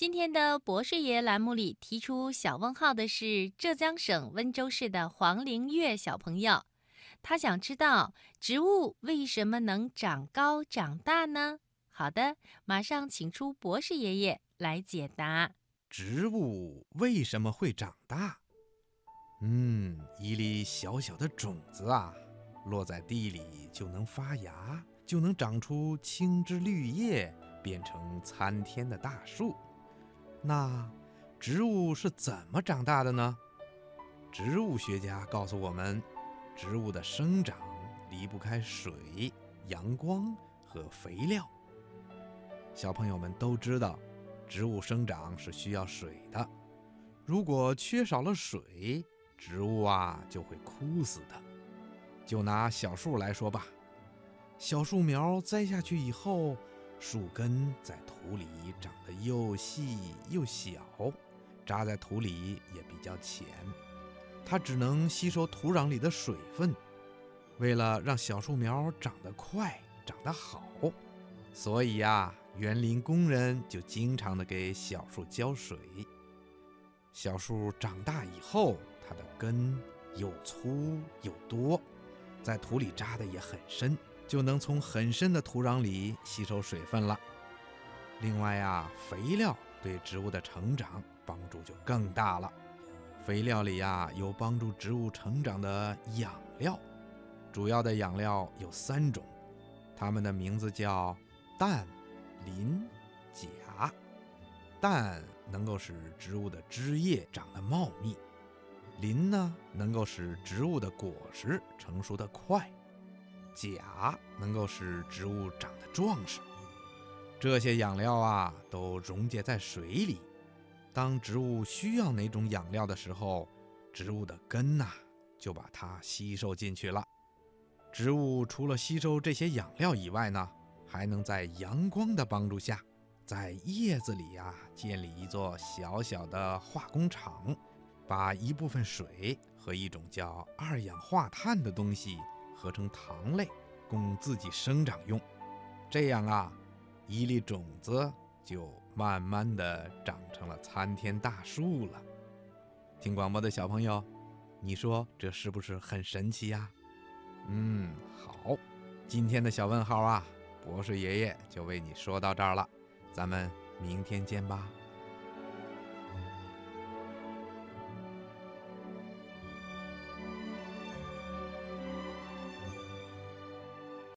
今天的博士爷栏目里提出小问号的是浙江省温州市的黄凌月小朋友，他想知道植物为什么能长高长大呢？好的，马上请出博士爷爷来解答。植物为什么会长大？嗯，一粒小小的种子啊，落在地里就能发芽，就能长出青枝绿叶，变成参天的大树。那植物是怎么长大的呢？植物学家告诉我们，植物的生长离不开水、阳光和肥料。小朋友们都知道，植物生长是需要水的。如果缺少了水，植物啊就会枯死的。就拿小树来说吧，小树苗栽下去以后。树根在土里长得又细又小，扎在土里也比较浅，它只能吸收土壤里的水分。为了让小树苗长得快、长得好，所以呀，园林工人就经常的给小树浇水。小树长大以后，它的根又粗又多，在土里扎的也很深。就能从很深的土壤里吸收水分了。另外呀，肥料对植物的成长帮助就更大了。肥料里呀有帮助植物成长的养料，主要的养料有三种，它们的名字叫氮、磷、钾。氮能够使植物的枝叶长得茂密，磷呢能够使植物的果实成熟得快。钾能够使植物长得壮实，这些养料啊都溶解在水里。当植物需要哪种养料的时候，植物的根呐就把它吸收进去了。植物除了吸收这些养料以外呢，还能在阳光的帮助下，在叶子里呀建立一座小小的化工厂，把一部分水和一种叫二氧化碳的东西。合成糖类，供自己生长用，这样啊，一粒种子就慢慢的长成了参天大树了。听广播的小朋友，你说这是不是很神奇呀？嗯，好，今天的小问号啊，博士爷爷就为你说到这儿了，咱们明天见吧。